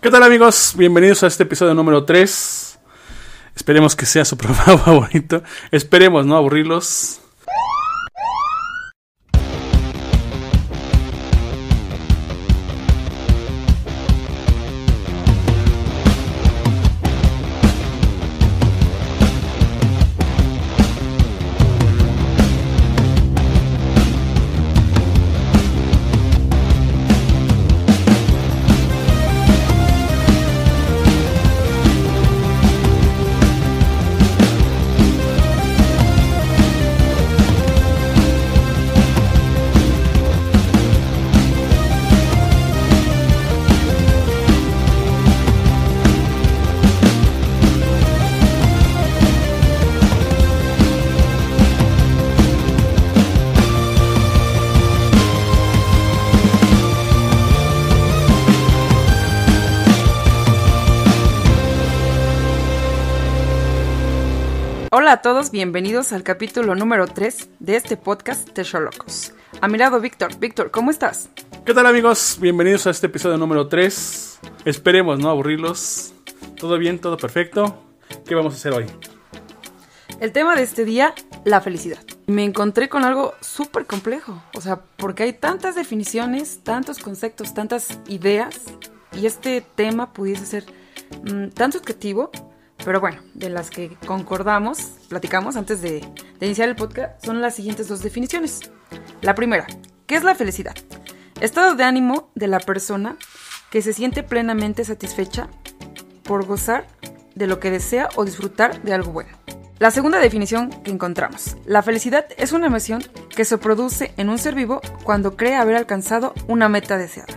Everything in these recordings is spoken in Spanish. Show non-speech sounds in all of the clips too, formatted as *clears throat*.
¿Qué tal amigos? Bienvenidos a este episodio número 3. Esperemos que sea su programa *laughs* favorito. Esperemos no aburrirlos. Bienvenidos al capítulo número 3 de este podcast de Sholocos. A mi lado, Víctor. Víctor, ¿cómo estás? ¿Qué tal amigos? Bienvenidos a este episodio número 3. Esperemos no aburrirlos. ¿Todo bien? ¿Todo perfecto? ¿Qué vamos a hacer hoy? El tema de este día, la felicidad. Me encontré con algo súper complejo, o sea, porque hay tantas definiciones, tantos conceptos, tantas ideas, y este tema pudiese ser mm, tan subjetivo, pero bueno, de las que concordamos, platicamos antes de, de iniciar el podcast, son las siguientes dos definiciones. La primera, ¿qué es la felicidad? Estado de ánimo de la persona que se siente plenamente satisfecha por gozar de lo que desea o disfrutar de algo bueno. La segunda definición que encontramos. La felicidad es una emoción que se produce en un ser vivo cuando cree haber alcanzado una meta deseada.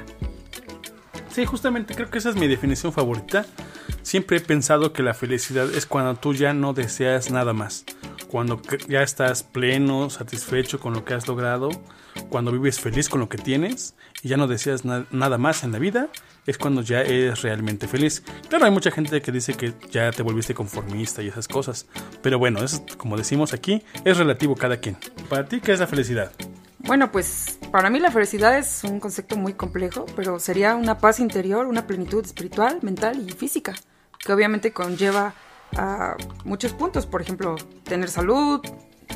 Sí, justamente creo que esa es mi definición favorita. Siempre he pensado que la felicidad es cuando tú ya no deseas nada más. Cuando ya estás pleno, satisfecho con lo que has logrado. Cuando vives feliz con lo que tienes y ya no deseas na- nada más en la vida. Es cuando ya eres realmente feliz. Claro, hay mucha gente que dice que ya te volviste conformista y esas cosas. Pero bueno, eso, como decimos aquí, es relativo cada quien. Para ti, ¿qué es la felicidad? Bueno, pues para mí la felicidad es un concepto muy complejo, pero sería una paz interior, una plenitud espiritual, mental y física, que obviamente conlleva a muchos puntos, por ejemplo, tener salud,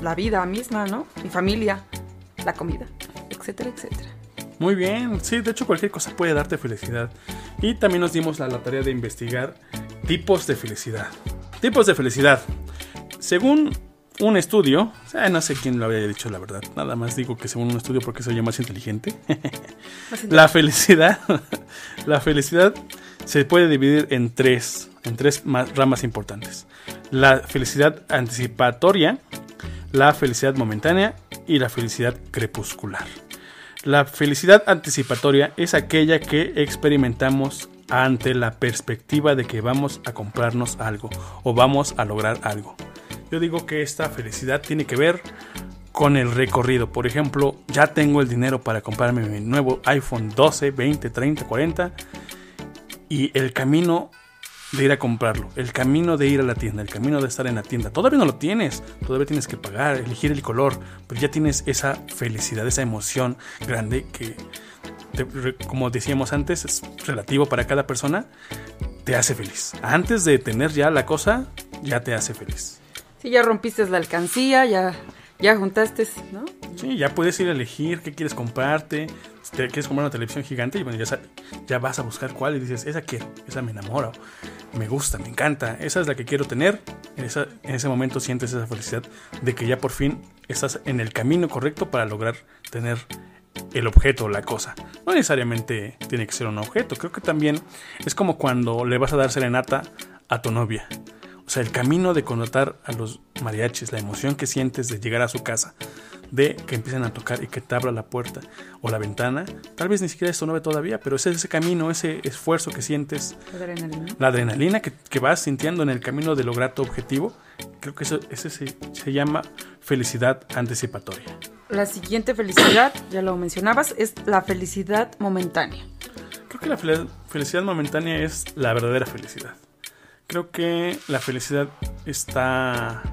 la vida misma, ¿no? Mi familia, la comida, etcétera, etcétera. Muy bien, sí, de hecho cualquier cosa puede darte felicidad. Y también nos dimos la, la tarea de investigar tipos de felicidad. Tipos de felicidad. Según un estudio, eh, no sé quién lo había dicho la verdad, nada más digo que según un estudio porque soy más inteligente. *laughs* la felicidad, *laughs* la felicidad se puede dividir en tres, en tres ma- ramas importantes. La felicidad anticipatoria, la felicidad momentánea y la felicidad crepuscular. La felicidad anticipatoria es aquella que experimentamos ante la perspectiva de que vamos a comprarnos algo o vamos a lograr algo. Yo digo que esta felicidad tiene que ver con el recorrido. Por ejemplo, ya tengo el dinero para comprarme mi nuevo iPhone 12, 20, 30, 40 y el camino de ir a comprarlo, el camino de ir a la tienda, el camino de estar en la tienda. Todavía no lo tienes, todavía tienes que pagar, elegir el color, pero ya tienes esa felicidad, esa emoción grande que, como decíamos antes, es relativo para cada persona, te hace feliz. Antes de tener ya la cosa, ya te hace feliz. Ya rompiste la alcancía, ya, ya juntaste, ¿no? Sí, ya puedes ir a elegir qué quieres comprarte. Si te quieres comprar una televisión gigante, y bueno, ya, ya vas a buscar cuál y dices, esa quiero, esa me enamora, me gusta, me encanta, esa es la que quiero tener. En, esa- en ese momento sientes esa felicidad de que ya por fin estás en el camino correcto para lograr tener el objeto la cosa. No necesariamente tiene que ser un objeto, creo que también es como cuando le vas a dar serenata a tu novia. O sea, el camino de connotar a los mariachis, la emoción que sientes de llegar a su casa, de que empiecen a tocar y que te abra la puerta o la ventana, tal vez ni siquiera es novia todavía, pero es ese camino, ese esfuerzo que sientes, Adrenalina. la adrenalina que, que vas sintiendo en el camino de lograr tu objetivo, creo que eso, ese se, se llama felicidad anticipatoria. La siguiente felicidad, ya lo mencionabas, es la felicidad momentánea. Creo que la fel- felicidad momentánea es la verdadera felicidad. Creo que la felicidad está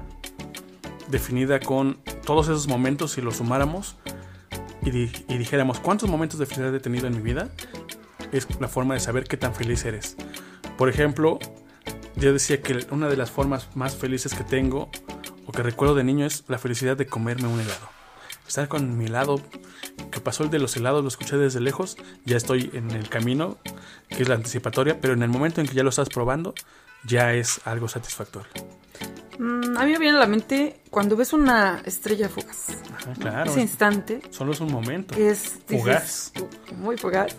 definida con todos esos momentos si los sumáramos y, di- y dijéramos cuántos momentos de felicidad he tenido en mi vida es la forma de saber qué tan feliz eres. Por ejemplo, yo decía que una de las formas más felices que tengo o que recuerdo de niño es la felicidad de comerme un helado. Estar con mi helado, que pasó el de los helados, lo escuché desde lejos, ya estoy en el camino, que es la anticipatoria, pero en el momento en que ya lo estás probando, ya es algo satisfactorio. Mm, a mí me viene a la mente cuando ves una estrella fugaz. Ajá, claro. Ese instante. Solo es un momento. Que es fugaz. Dices, muy fugaz.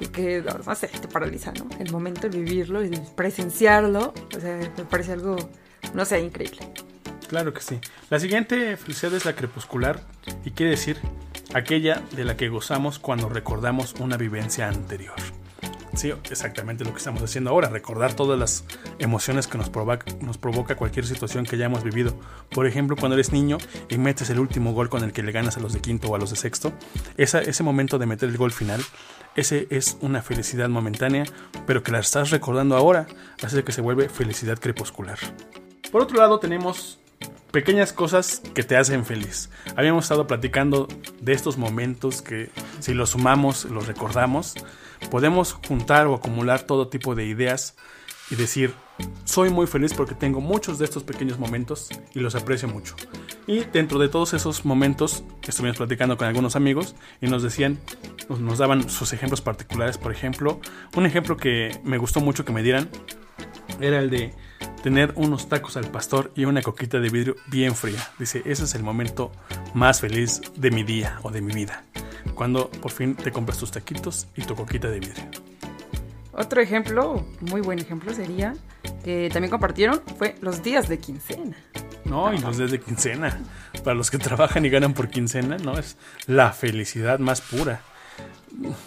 Y que, no sé, te paraliza, ¿no? El momento de vivirlo y de presenciarlo. O sea, me parece algo, no sé, increíble. Claro que sí. La siguiente felicidad es la crepuscular y quiere decir aquella de la que gozamos cuando recordamos una vivencia anterior. Sí, exactamente lo que estamos haciendo ahora, recordar todas las emociones que nos provoca, nos provoca cualquier situación que hayamos vivido. Por ejemplo, cuando eres niño y metes el último gol con el que le ganas a los de quinto o a los de sexto, esa, ese momento de meter el gol final, ese es una felicidad momentánea, pero que la estás recordando ahora, hace que se vuelve felicidad crepuscular. Por otro lado, tenemos pequeñas cosas que te hacen feliz. Habíamos estado platicando de estos momentos que si los sumamos, los recordamos, podemos juntar o acumular todo tipo de ideas y decir, soy muy feliz porque tengo muchos de estos pequeños momentos y los aprecio mucho. Y dentro de todos esos momentos estuvimos platicando con algunos amigos y nos decían, nos, daban sus ejemplos particulares. Por ejemplo, un ejemplo que me gustó mucho que me dieran era el de tener unos tacos al pastor y una coquita de vidrio bien fría. Dice, ese es el momento más feliz de mi día o de mi vida. Cuando por fin te compras tus taquitos y tu coquita de vidrio. Otro ejemplo, muy buen ejemplo, sería que también compartieron fue los días de quincena. No, y los días de quincena. Para los que trabajan y ganan por quincena, no, es la felicidad más pura.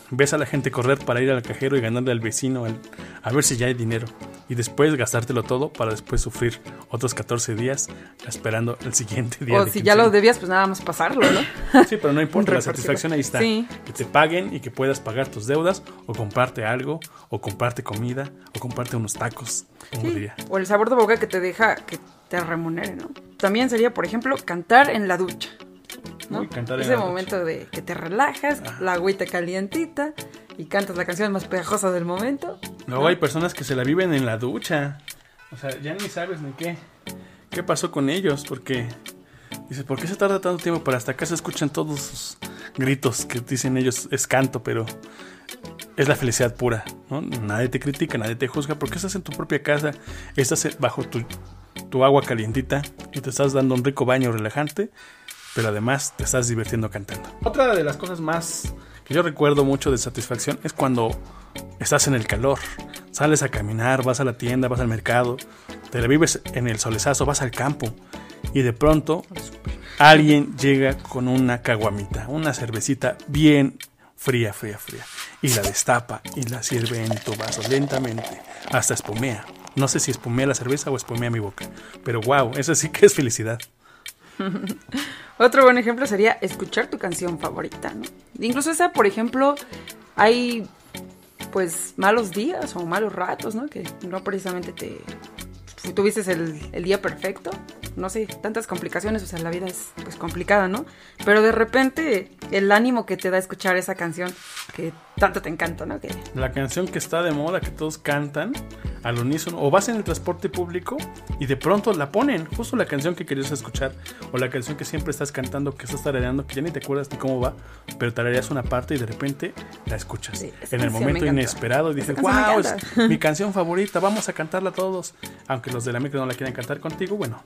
Ves a la gente correr para ir al cajero y ganarle al vecino al- a ver si ya hay dinero. Y después gastártelo todo para después sufrir otros 14 días esperando el siguiente día. O de si ya lo debías, pues nada más pasarlo, ¿no? *laughs* Sí, pero no importa, la *laughs* satisfacción ahí está. Sí. Que te paguen y que puedas pagar tus deudas o comprarte algo o comprarte comida o comprarte unos tacos un Sí, día. O el sabor de boca que te deja que te remunere, ¿no? También sería, por ejemplo, cantar en la ducha. ¿No? Uy, Ese momento de que te relajas, la agüita calientita y cantas la canción más pegajosa del momento. Luego hay personas que se la viven en la ducha. O sea, ya ni sabes ni qué. ¿Qué pasó con ellos? Porque dices, ¿por qué se tarda tanto tiempo? Para hasta acá se escuchan todos sus gritos que dicen ellos es canto, pero es la felicidad pura, ¿no? Nadie te critica, nadie te juzga, porque estás en tu propia casa, estás bajo tu, tu agua calientita y te estás dando un rico baño relajante, pero además te estás divirtiendo cantando. Otra de las cosas más que yo recuerdo mucho de satisfacción es cuando estás en el calor, sales a caminar, vas a la tienda, vas al mercado, te la vives en el solezazo, vas al campo y de pronto alguien llega con una caguamita, una cervecita bien fría, fría, fría y la destapa y la sirve en tu vaso lentamente hasta espumea. No sé si espumea la cerveza o espumea mi boca, pero wow, eso sí que es felicidad. *laughs* Otro buen ejemplo sería escuchar tu canción favorita, ¿no? Incluso esa, por ejemplo, hay pues malos días o malos ratos, ¿no? Que no precisamente te tuviste el, el día perfecto, no sé, tantas complicaciones, o sea, la vida es pues complicada, ¿no? Pero de repente el ánimo que te da escuchar esa canción que tanto te encanta, ¿no? Que La canción que está de moda, que todos cantan al unísono, o vas en el transporte público y de pronto la ponen, justo la canción que querías escuchar, o la canción que siempre estás cantando, que estás tarareando, que ya ni te acuerdas ni cómo va, pero tarareas una parte y de repente la escuchas. Sí, en el momento inesperado y dices, wow, es encanta". mi canción favorita, vamos a cantarla todos. Aunque los de la micro no la quieran cantar contigo, bueno,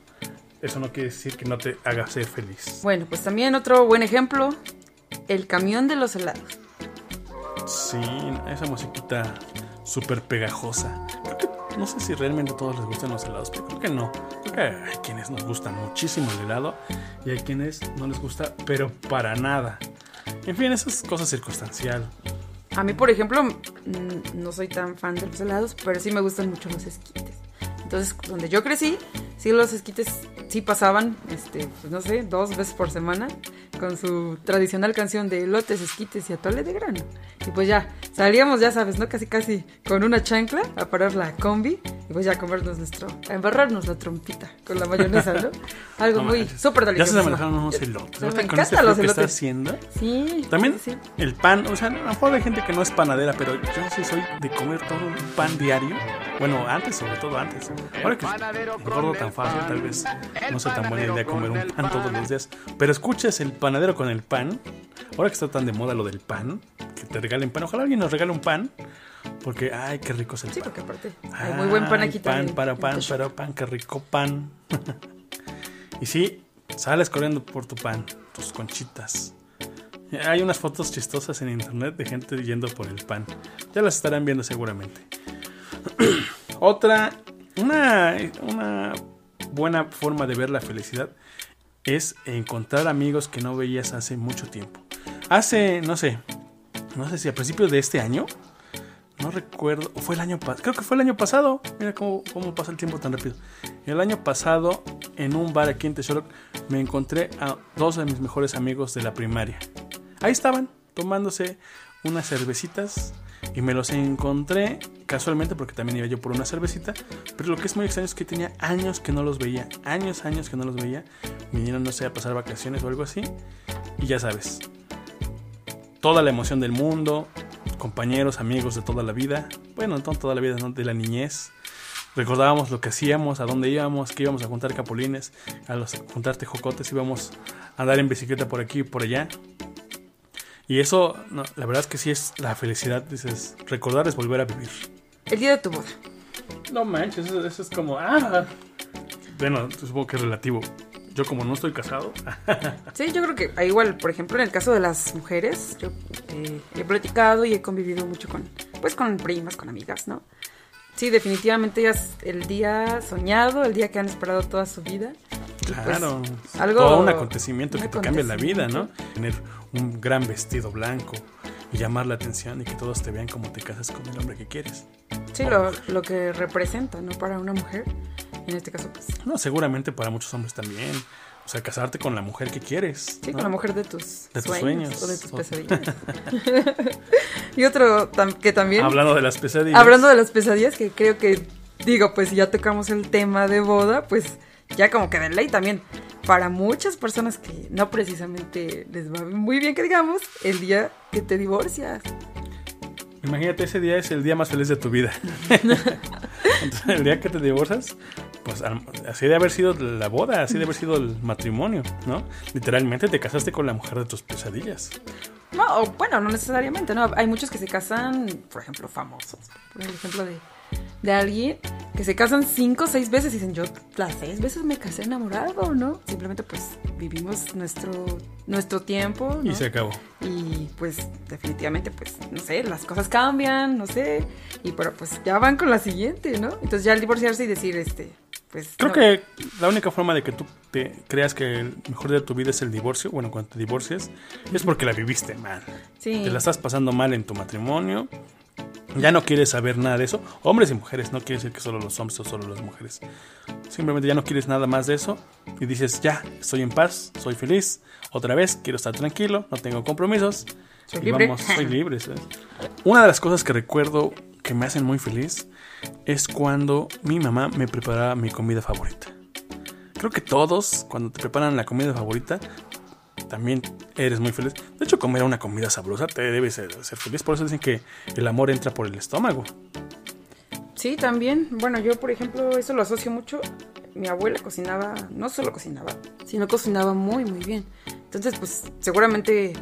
eso no quiere decir que no te haga ser feliz. bueno, pues también otro buen ejemplo, el camión de los helados. Sí, esa musiquita súper pegajosa. Creo que no sé si realmente a todos les gustan los helados, pero creo que no. Creo que hay quienes nos gusta muchísimo el helado y hay quienes no les gusta, pero para nada. En fin, eso es cosa circunstancial. A mí, por ejemplo, mm, no soy tan fan de los helados, pero sí me gustan mucho los esquites. Entonces, donde yo crecí, sí los esquites sí pasaban, este, pues no sé, dos veces por semana. Con su tradicional canción de lotes, esquites y atole de grano. Y pues ya, salíamos, ya sabes, ¿no? Casi casi con una chancla a parar la combi y pues ya a comernos nuestro, a embarrarnos la trompita con la mayonesa, ¿no? *laughs* Algo No muy súper Ya delicioso. se me dejaron unos elotes. Me encantan este los que está elotes. haciendo. Sí. También sí, el pan, o sea, a lo mejor hay gente que no es panadera, pero yo sí soy de comer todo un pan diario. Bueno, antes, sobre todo antes. Ahora que engordo tan fácil, tal vez no sea tan buena idea comer un pan todos los días. Pero escuches el panadero con el pan. Ahora que está tan de moda lo del pan, que te regalen pan. Ojalá alguien nos regale un pan. Porque, ay, qué rico es el Sí, pan. porque aparte hay muy buen pan aquí pan también. para pan, para pan, qué rico pan. *laughs* y sí, sales corriendo por tu pan, tus conchitas. Hay unas fotos chistosas en internet de gente yendo por el pan. Ya las estarán viendo seguramente. *clears throat* Otra, una, una buena forma de ver la felicidad es encontrar amigos que no veías hace mucho tiempo. Hace, no sé, no sé si a principios de este año, no recuerdo, o fue el año pasado, creo que fue el año pasado. Mira cómo, cómo pasa el tiempo tan rápido. El año pasado, en un bar aquí en Texoroc, me encontré a dos de mis mejores amigos de la primaria. Ahí estaban, tomándose unas cervecitas. Y me los encontré casualmente porque también iba yo por una cervecita. Pero lo que es muy extraño es que tenía años que no los veía. Años, años que no los veía. Vinieron, no sé, a pasar vacaciones o algo así. Y ya sabes, toda la emoción del mundo, compañeros, amigos de toda la vida, bueno, no toda la vida, ¿no? de la niñez. Recordábamos lo que hacíamos, a dónde íbamos, que íbamos a juntar capulines, a juntar tejocotes, íbamos a andar en bicicleta por aquí y por allá. Y eso, la verdad es que sí es la felicidad, dices, recordar es volver a vivir. El día de tu boda. No manches, eso, eso es como, ah, bueno, supongo que es relativo. Yo como no estoy casado, *laughs* Sí, yo creo que ah, igual, por ejemplo, en el caso de las mujeres, yo eh, he platicado y he convivido mucho con, pues, con primas, con amigas, ¿no? Sí, definitivamente ya es el día soñado, el día que han esperado toda su vida. Pues, Claro, algo- todo un acontecimiento un que te cambia la vida, ¿no? Tener un gran vestido blanco y llamar la atención y que todos te vean como te casas con el hombre que quieres. Sí, lo, lo que representa, ¿no? Para una mujer, en este caso, pues, No, seguramente para muchos hombres también. O sea, casarte con la mujer que quieres. sí, ¿no? con la mujer de tus, De tus sueños, sueños. o de tus pesadillas. *laughs* *laughs* y otro tam- que también... Hablando de las pesadillas. Hablando de las pesadillas, que creo que, digo, pues ya tocamos el tema de boda, pues ya como que de ley también. Para muchas personas que no precisamente les va muy bien que digamos, el día que te divorcias. Imagínate, ese día es el día más feliz de tu vida. *laughs* Entonces, el día que te divorcias, pues así de haber sido la boda, así de haber sido el matrimonio, ¿no? Literalmente te casaste con la mujer de tus pesadillas. No, o bueno, no necesariamente, ¿no? Hay muchos que se casan, por ejemplo, famosos. Por ejemplo de, de alguien que se casan cinco o seis veces y dicen, yo las seis veces me casé enamorado, ¿no? Simplemente pues vivimos nuestro, nuestro tiempo, ¿no? Y se acabó. Y pues definitivamente, pues, no sé, las cosas cambian, no sé. Y pero pues ya van con la siguiente, ¿no? Entonces ya al divorciarse y decir, este, pues... Creo no. que la única forma de que tú te creas que el mejor día de tu vida es el divorcio, bueno, cuando te divorcias, es porque la viviste mal. Sí. Te la estás pasando mal en tu matrimonio. Ya no quieres saber nada de eso. Hombres y mujeres, no quiere decir que solo los hombres o solo las mujeres. Simplemente ya no quieres nada más de eso. Y dices, ya, estoy en paz, soy feliz. Otra vez, quiero estar tranquilo, no tengo compromisos. Soy Y libre. vamos, soy libre. ¿sabes? Una de las cosas que recuerdo que me hacen muy feliz es cuando mi mamá me preparaba mi comida favorita. Creo que todos, cuando te preparan la comida favorita, también eres muy feliz. De hecho, comer una comida sabrosa te debe ser, ser feliz. Por eso dicen que el amor entra por el estómago. Sí, también. Bueno, yo, por ejemplo, eso lo asocio mucho. Mi abuela cocinaba, no solo cocinaba, sino cocinaba muy, muy bien. Entonces, pues, seguramente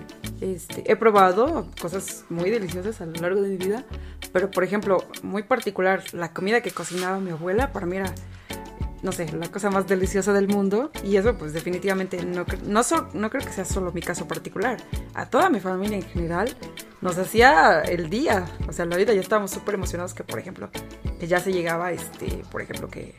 este, he probado cosas muy deliciosas a lo largo de mi vida. Pero, por ejemplo, muy particular, la comida que cocinaba mi abuela, para mí era, no sé, la cosa más deliciosa del mundo. Y eso, pues, definitivamente no, no, so- no creo que sea solo mi caso particular. A toda mi familia en general nos hacía el día, o sea, la vida. Ya estábamos súper emocionados que, por ejemplo, que ya se llegaba, este, por ejemplo, que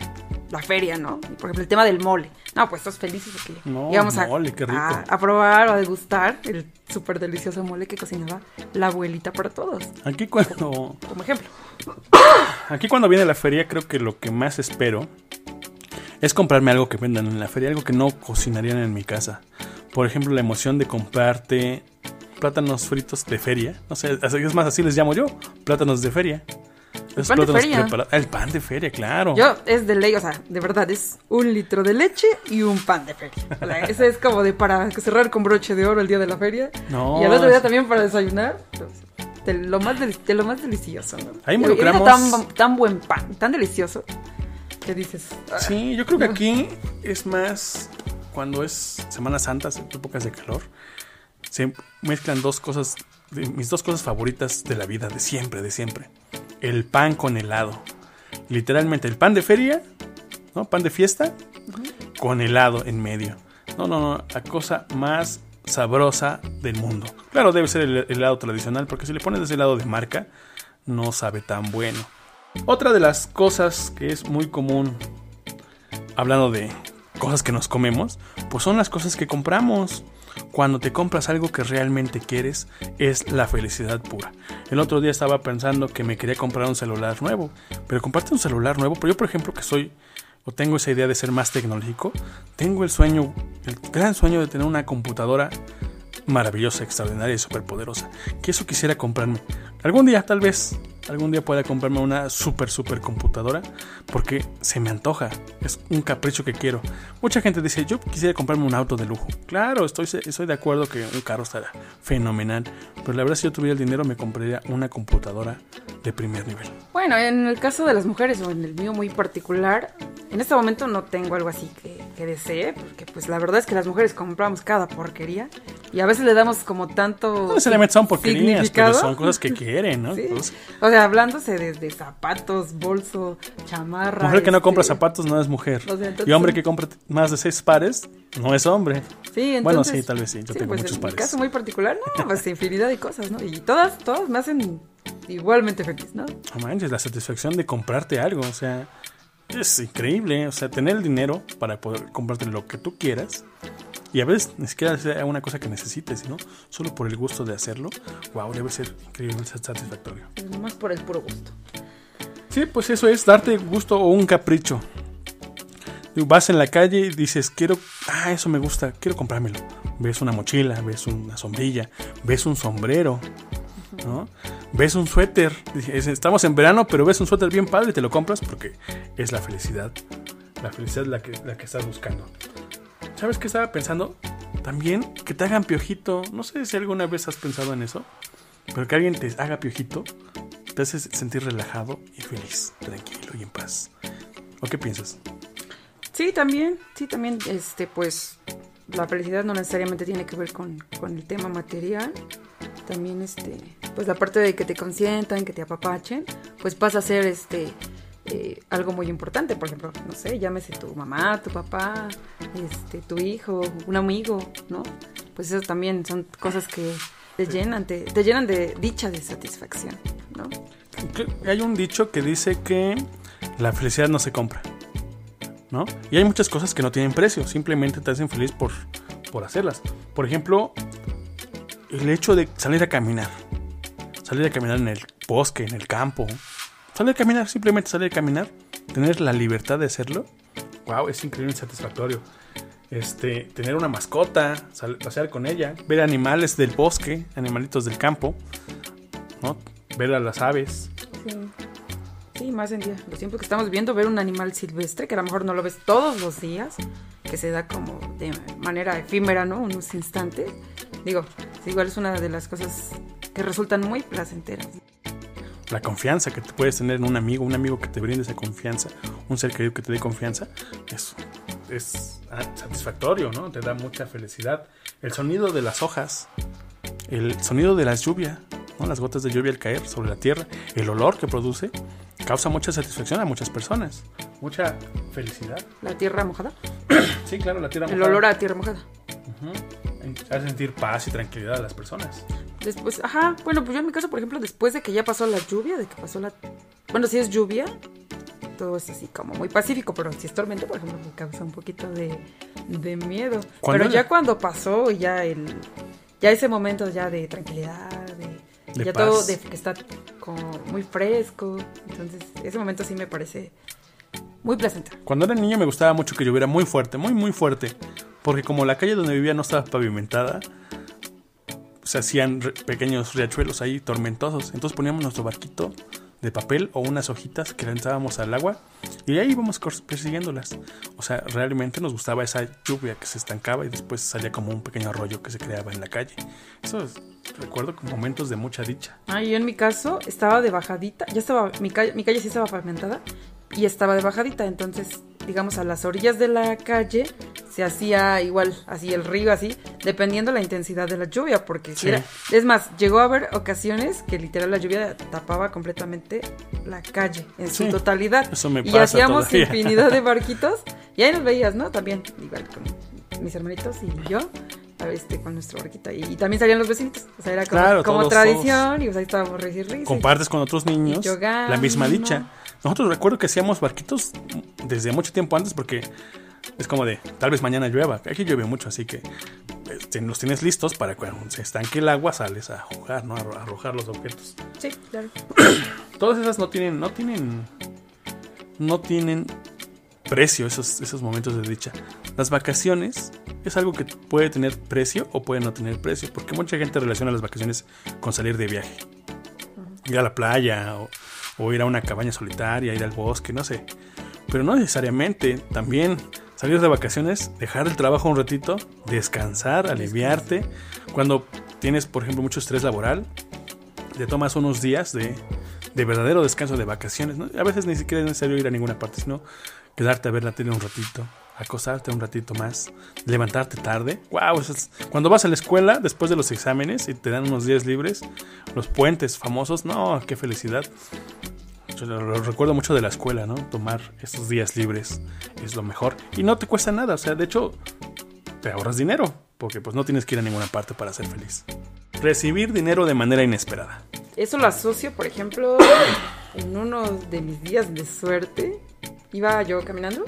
la feria, ¿no? Por ejemplo, el tema del mole. No, pues estás felices porque No, íbamos a, mole, qué rico. a, a probar o a degustar el súper delicioso mole que cocinaba la abuelita para todos, Aquí cuando, como ejemplo. *coughs* aquí cuando viene la feria, creo que lo que más espero es comprarme algo que vendan en la feria, algo que no cocinarían en mi casa. Por ejemplo, la emoción de comprarte plátanos fritos de feria. No sé, es más, así les llamo yo, plátanos de feria. El pan de feria. El pan de feria, claro. Yo es de ley, o sea, de verdad, es un litro de leche y un pan de feria. *laughs* ese es como de para cerrar con broche de oro el día de la feria. No. Y al otro día también para desayunar. De lo más, de lo más delicioso, ¿no? Ahí involucramos... Tan, tan buen pan, tan delicioso, que dices... Sí, yo creo que aquí es más cuando es Semana Santa, épocas de calor, se mezclan dos cosas, mis dos cosas favoritas de la vida, de siempre, de siempre el pan con helado. Literalmente el pan de feria, ¿no? Pan de fiesta con helado en medio. No, no, no, la cosa más sabrosa del mundo. Claro, debe ser el helado tradicional porque si le pones ese helado de marca no sabe tan bueno. Otra de las cosas que es muy común hablando de cosas que nos comemos, pues son las cosas que compramos. Cuando te compras algo que realmente quieres, es la felicidad pura. El otro día estaba pensando que me quería comprar un celular nuevo, pero comprarte un celular nuevo, pero yo por ejemplo que soy o tengo esa idea de ser más tecnológico, tengo el sueño, el gran sueño de tener una computadora maravillosa, extraordinaria y superpoderosa. Que eso quisiera comprarme. Algún día, tal vez, algún día pueda comprarme una super, super computadora porque se me antoja. Es un capricho que quiero. Mucha gente dice, yo quisiera comprarme un auto de lujo. Claro, estoy, estoy de acuerdo que un carro estará fenomenal. Pero la verdad, si yo tuviera el dinero, me compraría una computadora de primer nivel. Bueno, en el caso de las mujeres, o en el mío muy particular, en este momento no tengo algo así que, que desee, porque pues la verdad es que las mujeres compramos cada porquería y a veces le damos como tanto. No necesariamente son porquerías, pero son cosas que *laughs* quieren, ¿no? O sea, hablándose de, zapatos, bolso, chamarra. Mujer que no compra este, zapatos no es mujer. y hombre que compra más de seis pares no es hombre. Sí, entonces, bueno, sí, tal vez sí. Yo tengo pues muchos en pares. mi caso muy particular, no, pues infinidad de cosas, ¿no? Y todas, todas me hacen igualmente feliz, ¿no? No manches, la satisfacción de comprarte algo, o sea, es increíble, o sea, tener el dinero para poder comprarte lo que tú quieras y a veces ni siquiera sea una cosa que necesites, sino solo por el gusto de hacerlo. Wow, debe ser increíble, satisfactorio. Más por el puro gusto. Sí, pues eso es darte gusto o un capricho. Vas en la calle y dices, quiero, ah, eso me gusta, quiero comprármelo. Ves una mochila, ves una sombrilla, ves un sombrero, ¿no? Ves un suéter, estamos en verano, pero ves un suéter bien padre y te lo compras porque es la felicidad. La felicidad la que, la que estás buscando. ¿Sabes qué estaba pensando? También que te hagan piojito. No sé si alguna vez has pensado en eso. Pero que alguien te haga piojito te hace sentir relajado y feliz, tranquilo y en paz. ¿O qué piensas? Sí, también, sí, también, este, pues, la felicidad no necesariamente tiene que ver con, con el tema material. También, este, pues la parte de que te consientan, que te apapachen, pues pasa a ser, este, eh, algo muy importante, por ejemplo, no sé, llámese tu mamá, tu papá, este, tu hijo, un amigo, ¿no? Pues eso también son cosas que te llenan, te, llenan de dicha, de satisfacción, ¿no? Hay un dicho que dice que la felicidad no se compra, ¿no? Y hay muchas cosas que no tienen precio, simplemente te hacen feliz por, por hacerlas. Por ejemplo, el hecho de salir a caminar, salir a caminar en el bosque, en el campo, Salir a caminar, simplemente salir a caminar, tener la libertad de hacerlo, wow, es increíble y satisfactorio. Este, tener una mascota, pasear con ella, ver animales del bosque, animalitos del campo, ¿no? ver a las aves. Sí. Sí, más en día. Los tiempos que estamos viendo, ver un animal silvestre, que a lo mejor no lo ves todos los días, que se da como de manera efímera, ¿no? Unos instantes. Digo, igual es una de las cosas que resultan muy placenteras la confianza que te puedes tener en un amigo, un amigo que te brinde esa confianza, un ser querido que te dé confianza, es, es satisfactorio, ¿no? Te da mucha felicidad. El sonido de las hojas, el sonido de la lluvia, ¿no? las gotas de lluvia al caer sobre la tierra, el olor que produce, causa mucha satisfacción a muchas personas, mucha felicidad. ¿La tierra mojada? *clears throat* sí, claro, la tierra mojada. El olor a tierra mojada. Hace sentir paz y tranquilidad a las personas. Después, ajá, bueno, pues yo en mi caso, por ejemplo, después de que ya pasó la lluvia, de que pasó la... Bueno, si es lluvia, todo es así como muy pacífico, pero si es tormenta, por ejemplo, me causa un poquito de, de miedo. Pero ya cuando pasó, ya el... Ya ese momento ya de tranquilidad, de... ya todo de que está como muy fresco. Entonces, ese momento sí me parece muy placentero. Cuando era niño me gustaba mucho que lloviera muy fuerte, muy, muy fuerte. Porque como la calle donde vivía no estaba pavimentada, se hacían pequeños riachuelos ahí tormentosos. Entonces poníamos nuestro barquito de papel o unas hojitas que lanzábamos al agua y ahí íbamos persiguiéndolas. O sea, realmente nos gustaba esa lluvia que se estancaba y después salía como un pequeño arroyo que se creaba en la calle. Eso es- recuerdo con momentos de mucha dicha. Ah, yo en mi caso estaba de bajadita, ya estaba, mi calle, mi calle sí estaba pavimentada y estaba de bajadita, entonces, digamos, a las orillas de la calle se hacía igual, así el río, así, dependiendo la intensidad de la lluvia, porque si Sí. era, es más, llegó a haber ocasiones que literal la lluvia tapaba completamente la calle en su Sí, totalidad. eso me y pasa hacíamos todavía. infinidad de *laughs* barquitos y ahí nos veías, ¿no? También, igual con mis hermanitos y yo. Este, con nuestro barquita. Y, y también salían los vecinitos. O sea, era como, Claro, como todos, tradición. Y pues ahí estábamos risa y risa. Compartes con otros niños Y jugando. la misma dicha. Nosotros recuerdo que hacíamos barquitos desde mucho tiempo antes porque es como de, tal vez mañana llueva. Aquí llueve mucho, así que este, los tienes listos para cuando se estanque el agua sales a jugar, ¿no? A arro- arrojar los objetos. Sí, claro. *clears throat* Todas esas no tienen, no tienen, no tienen precio esos, esos momentos de dicha. Las vacaciones es algo que puede tener precio o puede no tener precio, porque mucha gente relaciona las vacaciones con salir de viaje. Ir a la playa o, o ir a una cabaña solitaria, ir al bosque, no sé. Pero no necesariamente. También salir de vacaciones, dejar el trabajo un ratito, descansar, aliviarte. Cuando tienes, por ejemplo, mucho estrés laboral, te tomas unos días de, de verdadero descanso de vacaciones. ¿no? A veces ni siquiera es necesario ir a ninguna parte, sino quedarte a ver la tele un ratito, acostarte un ratito más, levantarte tarde. ¡Wow! es- Cuando vas a la escuela, después de los exámenes y te dan unos días libres, los puentes famosos, no, qué felicidad. Yo lo, recuerdo mucho de la escuela, ¿no? Tomar estos días libres es lo mejor. Y no te cuesta nada, o sea, de hecho, te ahorras dinero, porque pues no tienes que ir a ninguna parte para ser feliz. Recibir dinero de manera inesperada. Eso lo asocio, por ejemplo, en uno de mis días de suerte. Iba yo caminando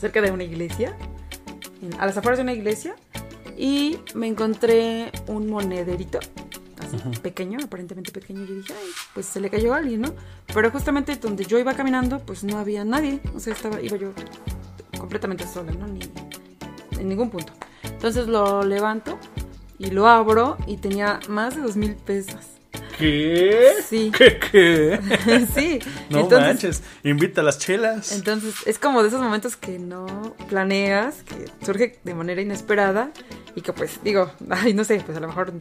cerca de una iglesia, a las afueras de una iglesia, y me encontré un monederito, pequeño, aparentemente pequeño. Yo dije, ay, pues se le cayó a alguien, ¿no? Pero justamente donde yo iba caminando, pues no había nadie. O sea, estaba, iba yo completamente sola, ¿no? Ni en ningún punto. Entonces lo levanto y lo abro y tenía más de dos mil pesos. ¿Qué? Sí. ¿Qué? ¿Qué? *laughs* sí. No entonces, manches, invita a las chelas. entonces es como de esos momentos que no planeas, que surge de manera inesperada y que pues digo, *laughs* ay, no sé, pues a lo mejor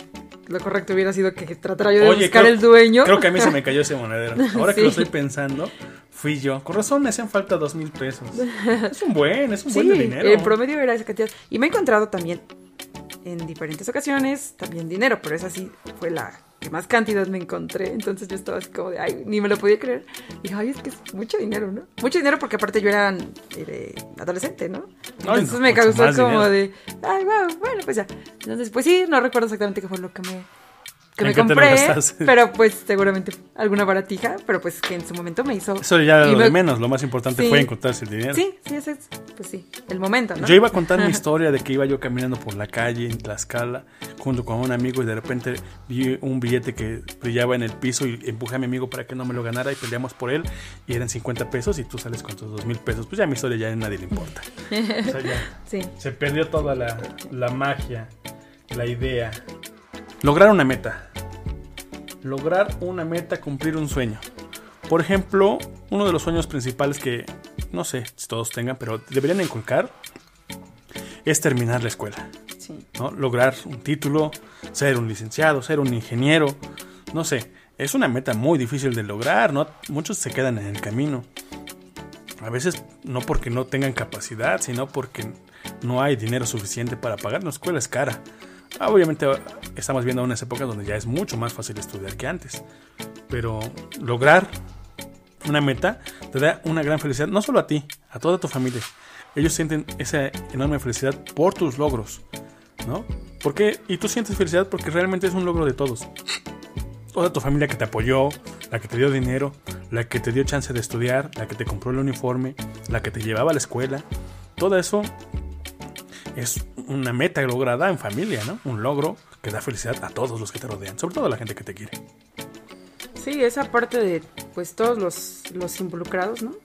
lo correcto hubiera sido que tratara yo de Oye, buscar creo- el dueño. Creo que a mí se me *laughs* cayó ese monedero. Ahora que lo estoy pensando, fui yo. Con razón me hacían falta dos mil pesos. Es un buen, es un Sí, buen de dinero. el promedio era esa cantidad. Y me he encontrado también en diferentes ocasiones también dinero, pero esa sí fue la que más cantidad me encontré. Entonces yo estaba así como de, ay, ni me lo podía creer. Y dije, ay, es que es mucho dinero, ¿no? Mucho dinero porque aparte yo era eh, adolescente, ¿no? Entonces no, me causó como dinero. de, ay, wow, bueno, pues ya. Entonces, pues sí, no recuerdo exactamente qué fue lo que me, que ¿En me compré, *laughs* pero pues seguramente alguna baratija, pero pues que en su momento me hizo... Eso ya era lo me- de menos. Lo más importante Sí. fue encontrarse el dinero. Sí, sí, ese es, pues sí, el momento, ¿no? Yo iba a contar mi *laughs* historia de que iba yo caminando por la calle en Tlaxcala junto con un amigo y de repente vi un billete que brillaba en el piso y empujé a mi amigo para que no me lo ganara y peleamos por él y eran 50 pesos y tú sales con tus 2 mil pesos. Pues ya mi historia ya a nadie le importa. *laughs* O sea, ya Sí. se perdió toda la, la magia, la idea. Lograr una meta. Lograr una meta, cumplir un sueño. Por ejemplo, uno de los sueños principales que no sé si todos tengan, pero deberían inculcar es terminar la escuela. Sí. ¿no? Lograr un título, ser un licenciado, ser un ingeniero, no sé, es una meta muy difícil de lograr, ¿no? Muchos se quedan en el camino. A veces no porque no tengan capacidad, sino porque no hay dinero suficiente para pagar. La escuela es cara. Ah, Obviamente estamos viendo unas épocas donde ya es mucho más fácil estudiar que antes. Pero lograr una meta te da una gran felicidad, no solo a ti, a toda tu familia. Ellos sienten esa enorme felicidad por tus logros, ¿no? ¿Por qué? Y tú sientes felicidad porque realmente es un logro de todos. Toda tu familia que te apoyó, la que te dio dinero, la que te dio chance de estudiar, la que te compró el uniforme, la que te llevaba a la escuela. Todo eso es una meta lograda en familia, ¿no? Un logro que da felicidad a todos los que te rodean, sobre todo a la gente que te quiere. Sí, esa parte de pues todos los, los involucrados, ¿no?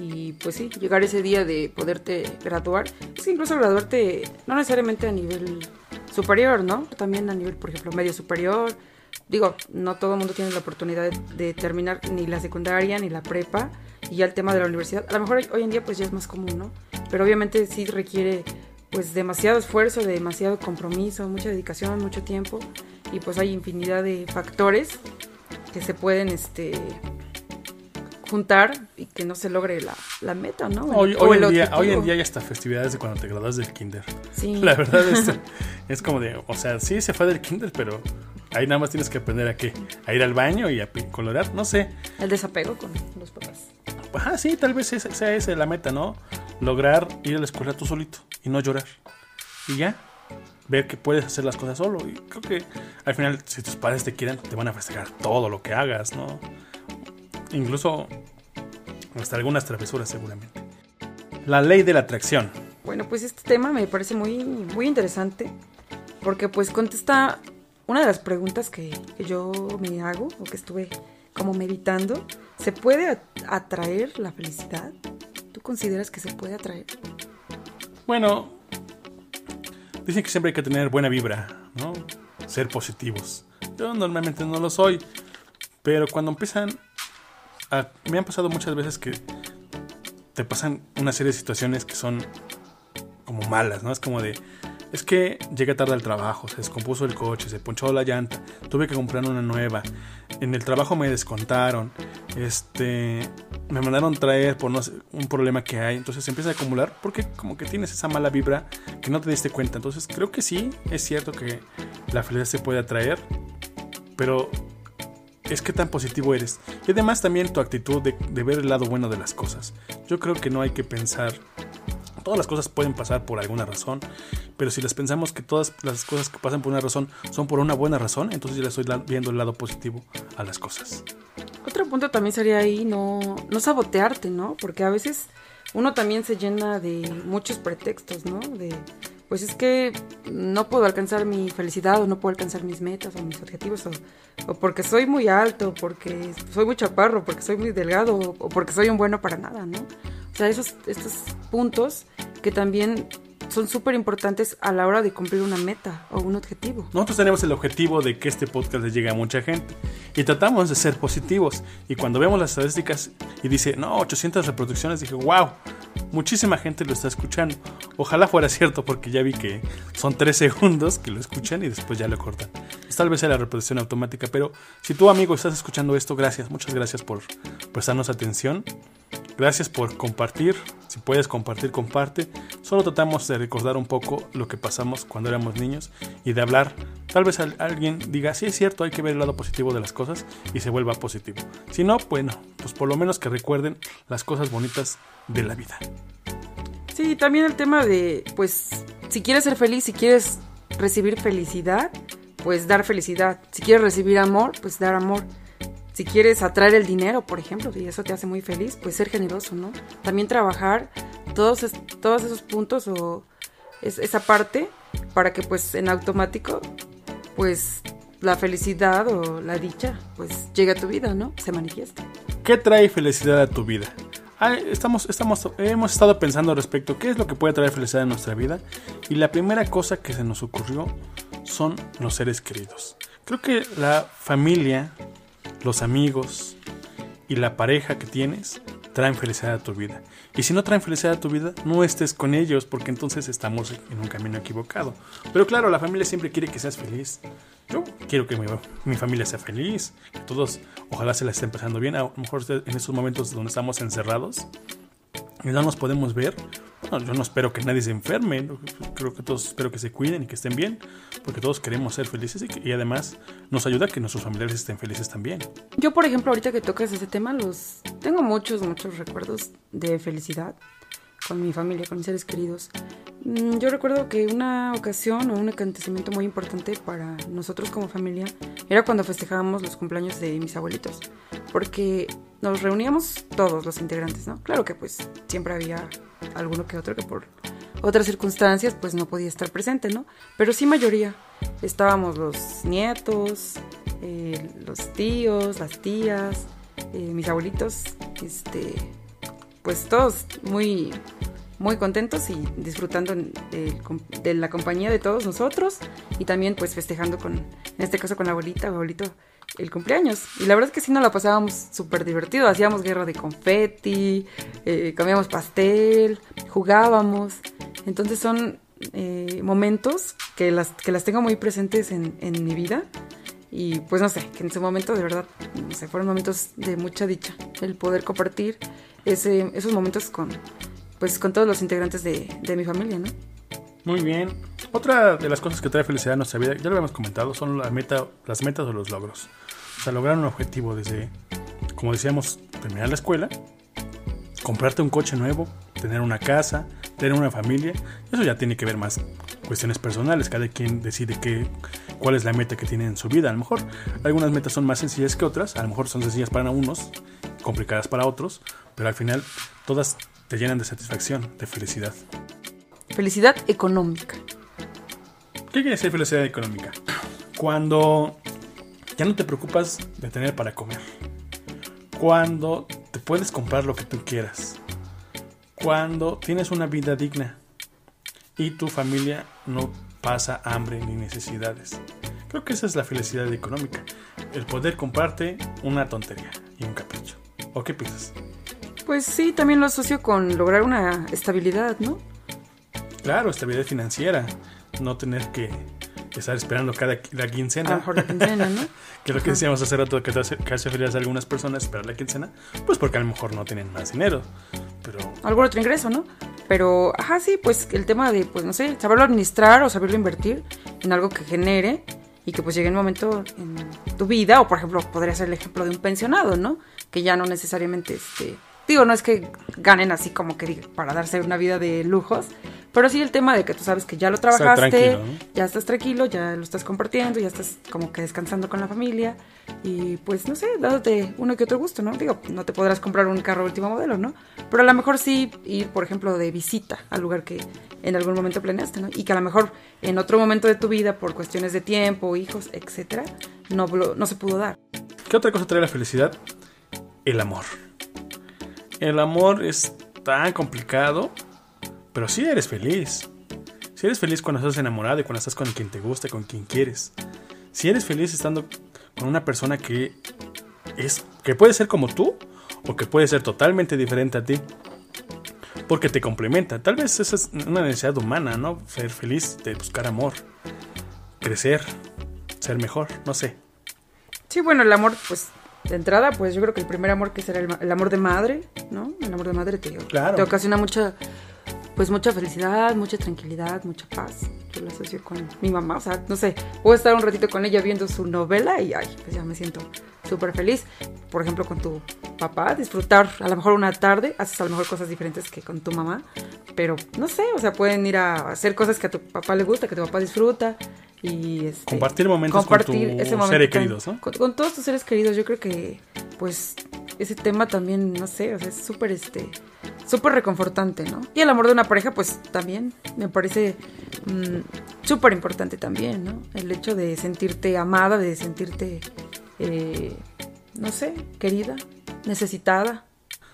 y pues sí, llegar ese día de poderte graduar. Es que incluso graduarte no necesariamente a nivel superior, ¿no? También a nivel, por ejemplo, medio superior. Digo, no todo el mundo tiene la oportunidad de, de terminar ni la secundaria ni la prepa y ya el tema de la universidad. A lo mejor hoy en día pues ya es más común, ¿no? Pero obviamente sí requiere pues demasiado esfuerzo, demasiado compromiso, mucha dedicación, mucho tiempo y pues hay infinidad de factores que se pueden este juntar y que no se logre la, la meta, ¿no? Hoy, O hoy en día, hoy en día hay hasta festividades de cuando te graduas del kinder. Sí. *laughs* La verdad es, *laughs* es como de, o sea, sí se fue del kinder, pero ahí nada más tienes que aprender a qué, a ir al baño y a colorar, no sé. El desapego con los papás. Ajá, sí, tal vez esa sea esa la meta, ¿no? Lograr ir a la escuela tú solito y no llorar. Y ya, ver que puedes hacer las cosas solo. Y creo que al final, si tus padres te quieren, te van a festejar todo lo que hagas, ¿no? Incluso hasta algunas travesuras seguramente. La ley de la atracción. Bueno, pues este tema me parece muy, muy interesante porque pues contesta una de las preguntas que, que yo me hago o que estuve como meditando. ¿Se puede at- atraer la felicidad? ¿Tú consideras que se puede atraer? Bueno, dicen que siempre hay que tener buena vibra, ¿no? Ser positivos. Yo normalmente no lo soy, pero cuando empiezan me han pasado muchas veces que te pasan una serie de situaciones que son como malas, ¿no? Es como de es que llegué tarde al trabajo, se descompuso el coche, se ponchó la llanta, tuve que comprar una nueva. En el trabajo me descontaron, este, me mandaron traer por no un problema que hay, entonces se empieza a acumular porque como que tienes esa mala vibra que no te diste cuenta. Entonces creo que sí, es cierto que la felicidad se puede atraer, pero es que tan positivo eres. Y además también tu actitud de ver el lado bueno de las cosas. Yo creo que no hay que pensar todas las cosas pueden pasar por alguna razón, pero si las pensamos que todas las cosas que pasan por una razón son por una buena razón, entonces yo le estoy viendo el lado positivo a las cosas. Otro punto también sería ahí no, no sabotearte, ¿no? Porque a veces uno también se llena de muchos pretextos, ¿no? De, pues es que no puedo alcanzar mi felicidad o no puedo alcanzar mis metas o mis objetivos o, o porque soy muy alto, porque soy muy chaparro, porque soy muy delgado o, o porque soy un bueno para nada, ¿no? O sea, esos, estos puntos que también son súper importantes a la hora de cumplir una meta o un objetivo. Nosotros tenemos el objetivo de que este podcast le llegue a mucha gente y tratamos de ser positivos. Y cuando vemos las estadísticas y dice, no, 800 reproducciones, dije, wow, muchísima gente lo está escuchando. Ojalá fuera cierto porque ya vi que son 3 *laughs* segundos que lo escuchan y después ya lo cortan. Pues tal vez sea la reproducción automática, pero si tú amigo estás escuchando esto, gracias, muchas gracias por prestarnos atención. Gracias por compartir. Si puedes compartir, comparte. Solo tratamos de recordar un poco lo que pasamos cuando éramos niños y de hablar. Tal vez al- alguien diga, sí es cierto, hay que ver el lado positivo de las cosas y se vuelva positivo. Si no, bueno, pues por lo menos que recuerden las cosas bonitas de la vida. Sí, también el tema de, pues, si quieres ser feliz, si quieres recibir felicidad, pues dar felicidad. Si quieres recibir amor, pues dar amor. Si quieres atraer el dinero, por ejemplo, y eso te hace muy feliz, pues ser generoso, ¿no? También trabajar todos, es- todos esos puntos o es- esa parte para que pues en automático, pues la felicidad o la dicha, pues llegue a tu vida, ¿no? Se manifieste. ¿Qué trae felicidad a tu vida? Ah, estamos, estamos, hemos estado pensando respecto qué es lo que puede traer felicidad en nuestra vida y la primera cosa que se nos ocurrió son los seres queridos. Creo que la familia, los amigos y la pareja que tienes traen felicidad a tu vida. Y si no traen felicidad a tu vida, no estés con ellos porque entonces estamos en un camino equivocado. Pero claro, la familia siempre quiere que seas feliz. Yo quiero que mi, mi familia sea feliz, que todos ojalá se la estén pasando bien. A lo mejor en estos momentos donde estamos encerrados y no nos podemos ver, bueno, yo no espero que nadie se enferme, ¿no? creo que todos espero que se cuiden y que estén bien, porque todos queremos ser felices y, que- y además nos ayuda a que nuestros familiares estén felices también. Yo, por ejemplo, ahorita que tocas ese tema, los tengo muchos, muchos recuerdos de felicidad con mi familia, con mis seres queridos. Mm, Yo recuerdo que una ocasión o un acontecimiento muy importante para nosotros como familia era cuando festejábamos los cumpleaños de mis abuelitos, porque nos reuníamos todos los integrantes, ¿no? Claro que pues siempre había alguno que otro que por otras circunstancias pues no podía estar presente, ¿no? Pero sí mayoría. Estábamos los nietos, eh, los tíos, las tías, eh, mis abuelitos, este, pues todos muy muy contentos y disfrutando de, la compañía de todos nosotros y también pues festejando con, en este caso con la abuelita o abuelito, el cumpleaños. Y la verdad es que sí nos la pasábamos súper divertido, hacíamos guerra de confeti, eh, comíamos pastel, jugábamos. Entonces son eh, momentos que las, que las tengo muy presentes en, en mi vida y pues no sé, que en ese momento de verdad, no fueron momentos de mucha dicha, el poder compartir ese, esos momentos con, pues con todos los integrantes de, mi familia, ¿no? Muy bien. Otra de las cosas que trae felicidad a nuestra vida, ya lo habíamos comentado, son la meta, las metas o los logros. O sea, lograr un objetivo desde, como decíamos, terminar la escuela, comprarte un coche nuevo, tener una casa, tener una familia. Eso ya tiene que ver más cuestiones personales. Cada quien decide qué, cuál es la meta que tiene en su vida. A lo mejor algunas metas son más sencillas que otras. A lo mejor son sencillas para unos, complicadas para otros. Pero al final todas te llenan de satisfacción, de felicidad. Felicidad económica. ¿Qué quiere decir felicidad económica? Cuando ya no te preocupas de tener para comer. Cuando te puedes comprar lo que tú quieras. Cuando tienes una vida digna y tu familia no pasa hambre ni necesidades. Creo que esa es la felicidad económica. El poder comprarte una tontería y un capricho. ¿O qué piensas? Pues sí, también lo asocio con lograr una estabilidad, ¿no? Claro, estabilidad financiera. No tener que estar esperando cada la quincena. mejor la quincena, ¿no? *laughs* que es lo que decíamos hace rato, que que hace feliz a algunas personas esperar la quincena, pues porque a lo mejor no tienen más dinero. Pero... Algún otro ingreso, ¿no? Pero, ajá, sí, pues el tema de, pues no sé, saberlo administrar o saberlo invertir en algo que genere y que pues llegue un momento en tu vida, o por ejemplo, podría ser el ejemplo de un pensionado, ¿no? Que ya no necesariamente este, Digo, no es que ganen así como que para darse una vida de lujos, pero sí el tema de que tú sabes que ya lo trabajaste, ya estás tranquilo, ya lo estás compartiendo, ya estás como que descansando con la familia y pues no sé, dándote uno que otro gusto, ¿no? Digo, no te podrás comprar un carro último modelo, ¿no? Pero a lo mejor sí ir, por ejemplo, de visita al lugar que en algún momento planeaste, ¿no? Y que a lo mejor en otro momento de tu vida, por cuestiones de tiempo, hijos, etcétera, no, no se pudo dar. ¿Qué otra cosa trae la felicidad? El amor. El amor es tan complicado, pero sí eres feliz. Si eres feliz cuando estás enamorado y cuando estás con quien te gusta, con quien quieres. Si eres feliz estando con una persona que es que puede ser como tú o que puede ser totalmente diferente a ti. Porque te complementa. Tal vez esa es una necesidad humana, ¿no? Ser feliz, de buscar amor, crecer, ser mejor, no sé. Sí, bueno, el amor pues de entrada, pues yo creo que el primer amor que será el, amor de madre, ¿no? El amor de madre te, te ocasiona mucha, pues mucha felicidad, mucha tranquilidad, mucha paz. Yo lo asocio con mi mamá, o sea, no sé, puedo estar un ratito con ella viendo su novela y, ay, pues ya me siento súper feliz. Por ejemplo, con tu papá, disfrutar a lo mejor una tarde, haces a lo mejor cosas diferentes que con tu mamá, pero no sé, o sea, pueden ir a hacer cosas que a tu papá le gusta, que tu papá disfruta y este, compartir momentos con tus seres queridos, ¿no? Con, todos tus seres queridos, yo creo que pues ese tema también, no sé, o sea, es súper este súper reconfortante, ¿no? Y el amor de una pareja, pues también me parece mm, súper importante también, ¿no? El hecho de sentirte amada, de sentirte, eh, no sé, querida, necesitada.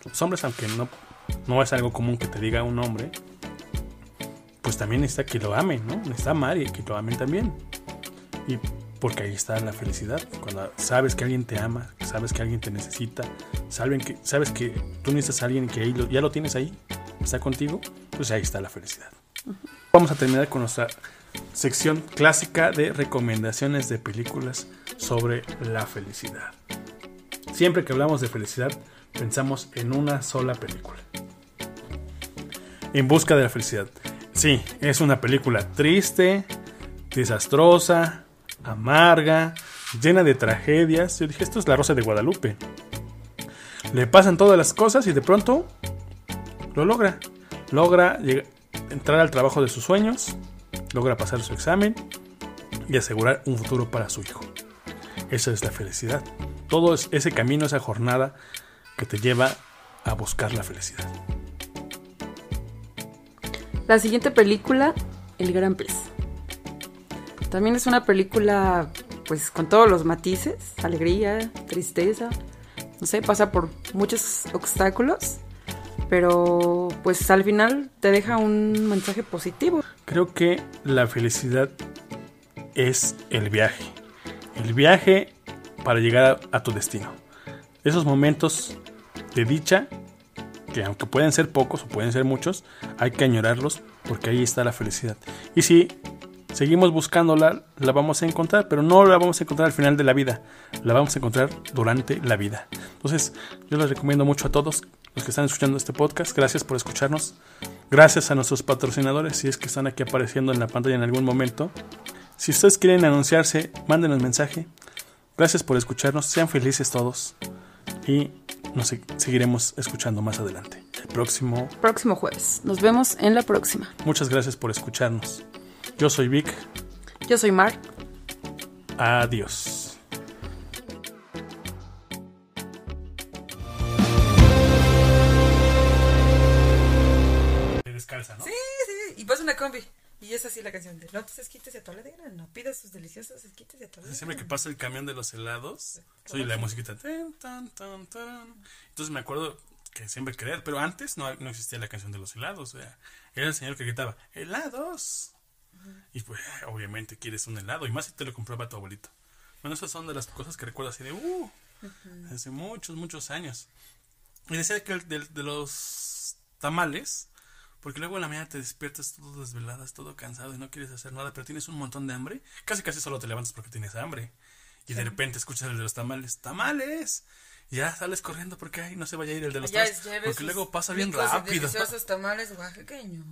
Los hombres, aunque no, no es algo común que te diga un hombre, pues también necesita que lo amen, ¿no? Necesita amar y que lo amen también. Y porque ahí está la felicidad. Cuando sabes que alguien te ama, sabes que alguien te necesita, saben que, sabes que tú necesitas a alguien que ya lo tienes ahí, está contigo, pues ahí está la felicidad. Vamos a terminar con nuestra sección clásica de recomendaciones de películas sobre la felicidad. Siempre que hablamos de felicidad, pensamos en una sola película. En busca de la felicidad. Sí, es una película triste, desastrosa, amarga, llena de tragedias. Yo dije, esto es la Rosa de Guadalupe. Le pasan todas las cosas y de pronto lo logra. Logra entrar al trabajo de sus sueños, logra pasar su examen y asegurar un futuro para su hijo. Esa es la felicidad. Todo es ese camino, esa jornada que te lleva a buscar la felicidad. La siguiente película, El Gran Pez. También es una película, pues, con todos los matices, alegría, tristeza, no sé, pasa por muchos obstáculos, pero pues al final te deja un mensaje positivo. Creo que la felicidad es el viaje. El viaje para llegar a, tu destino. Esos momentos de dicha, que aunque pueden ser pocos o pueden ser muchos, hay que añorarlos porque ahí está la felicidad. Y si seguimos buscándola, la vamos a encontrar, pero no la vamos a encontrar al final de la vida, la vamos a encontrar durante la vida. Entonces, yo les recomiendo mucho a todos los que están escuchando este podcast. Gracias por escucharnos. Gracias a nuestros patrocinadores, si es que están aquí apareciendo en la pantalla en algún momento. Si ustedes quieren anunciarse, mándenos mensaje. Gracias por escucharnos. Sean felices todos. Y nos seguiremos escuchando más adelante. El próximo... Próximo jueves. Nos vemos en la próxima. Muchas gracias por escucharnos. Yo soy Vic. Yo soy Mark. Adiós. De Lotus esquites y atoladera, no pidas sus deliciosos esquites y atoladera. Siempre que pasa el camión de los helados, soy la musiquita. Entonces me acuerdo que siempre querer, pero antes no, no existía la canción de los helados. O sea, era el señor que gritaba, helados. Y pues obviamente quieres un helado, y más si te lo compraba tu abuelito. Bueno, esas son de las cosas que recuerdo así de, uh, hace muchos, muchos años. Y decía que de, de los tamales, porque luego en la mañana te despiertas todo desveladas, todo cansado y no quieres hacer nada, pero tienes un montón de hambre. Casi casi solo te levantas porque tienes hambre. Y de repente escuchas el de los tamales. ¡Tamales! Y ya sales corriendo porque ay, no se vaya a ir el de los tamales. Porque luego pasa bien rápido. deliciosos tamales oaxaqueños.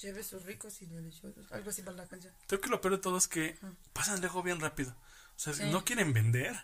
Lleve sus ricos y deliciosos. Algo así para la canción. Creo que lo peor de todo es que pasan luego bien rápido. O sea, no quieren vender